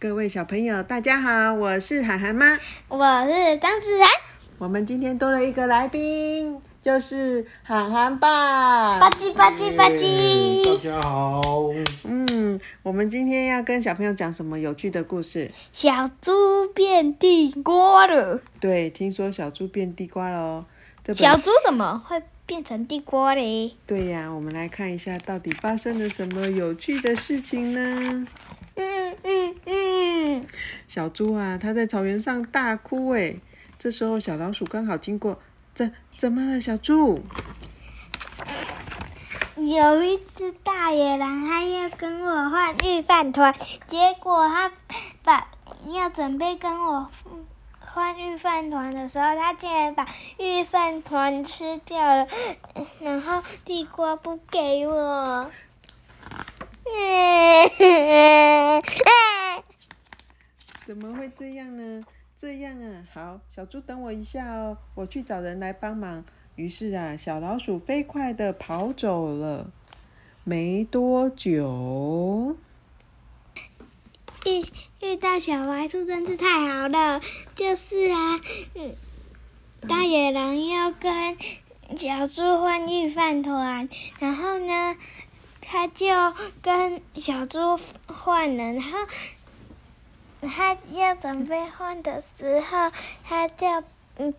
各位小朋友，大家好，我是涵涵妈。我是张子涵，我们今天多了一个来宾，就是涵涵爸。吧唧吧唧吧唧大。家好，嗯，我们今天要跟小朋友讲什么有趣的故事？小猪变地瓜了，对，听说小猪变地瓜了哦。这小猪怎么会变成地瓜嘞？对呀，我们来看一下到底发生了什么有趣的事情呢？嗯嗯嗯，小猪啊，它在草原上大哭哎。这时候小老鼠刚好经过，怎怎么了，小猪？有一只大野狼，它要跟我换御饭团，结果它把要准备跟我换御饭团的时候，它竟然把御饭团吃掉了，然后地瓜不给我。怎么会这样呢？这样啊，好，小猪等我一下哦，我去找人来帮忙。于是啊，小老鼠飞快的跑走了。没多久，遇遇到小白兔真是太好了，就是啊，嗯，大野狼要跟小猪换御饭团，然后呢，他就跟小猪换了，然后他要准备换的时候，他就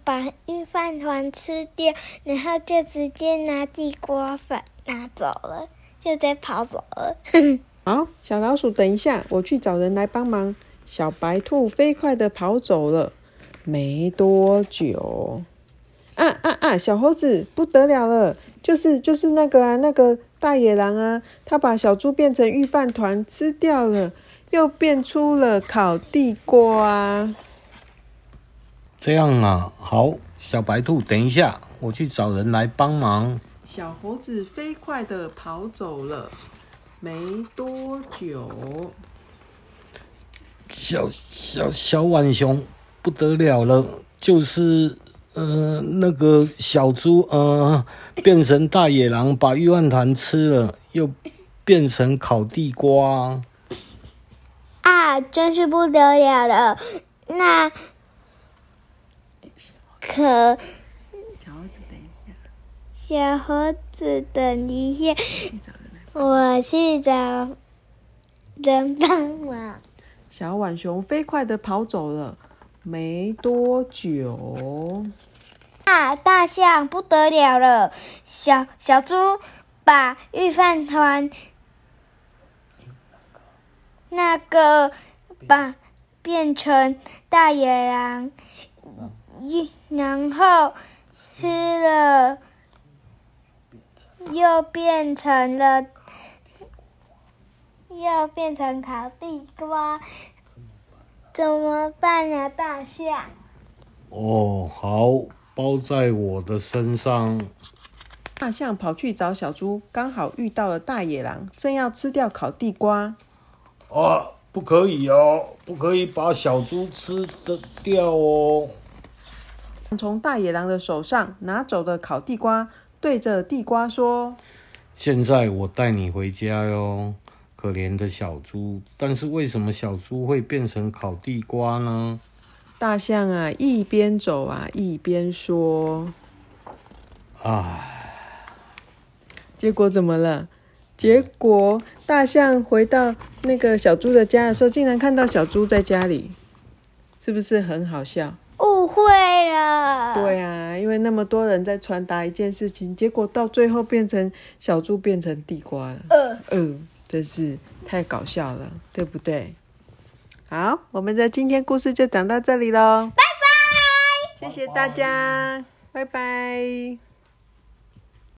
把御饭团吃掉，然后就直接拿地瓜粉拿走了，就直接跑走了。好，小老鼠，等一下，我去找人来帮忙。小白兔飞快的跑走了。没多久，啊啊啊！小猴子不得了了，就是就是那个啊，那个大野狼啊，他把小猪变成御饭团吃掉了，又变出了烤地瓜。这样啊，好，小白兔，等一下，我去找人来帮忙。小猴子飞快的跑走了。没多久，小小小浣熊不得了了，就是呃那个小猪呃变成大野狼，把玉饭团吃了，又变成烤地瓜。啊，真是不得了了！那可小猴子等一下，小猴子等一下。我去找人帮忙。小浣熊飞快的跑走了。没多久，啊，大象不得了了！小小猪把御饭团那个把变成大野狼，一然后吃了，又变成了，又变成烤地瓜，怎么办呀，大象？哦，好，包在我的身上。大象跑去找小猪，刚好遇到了大野狼，正要吃掉烤地瓜。啊，不可以哦，不可以把小猪吃的掉哦。从大野狼的手上拿走的烤地瓜，对着地瓜说现在我带你回家哟，可怜的小猪。但是为什么小猪会变成烤地瓜呢？：“大象啊，一边走啊，一边说。唉，结果怎么了？结果大象回到那个小猪的家的时候，竟然看到小猪在家里，是不是很好笑？误会了。对啊，因为那么多人在传达一件事情，结果到最后变成小猪变成地瓜了。呃，嗯，真是太搞笑了，对不对？好，我们的今天故事就讲到这里喽，拜拜，谢谢大家，拜拜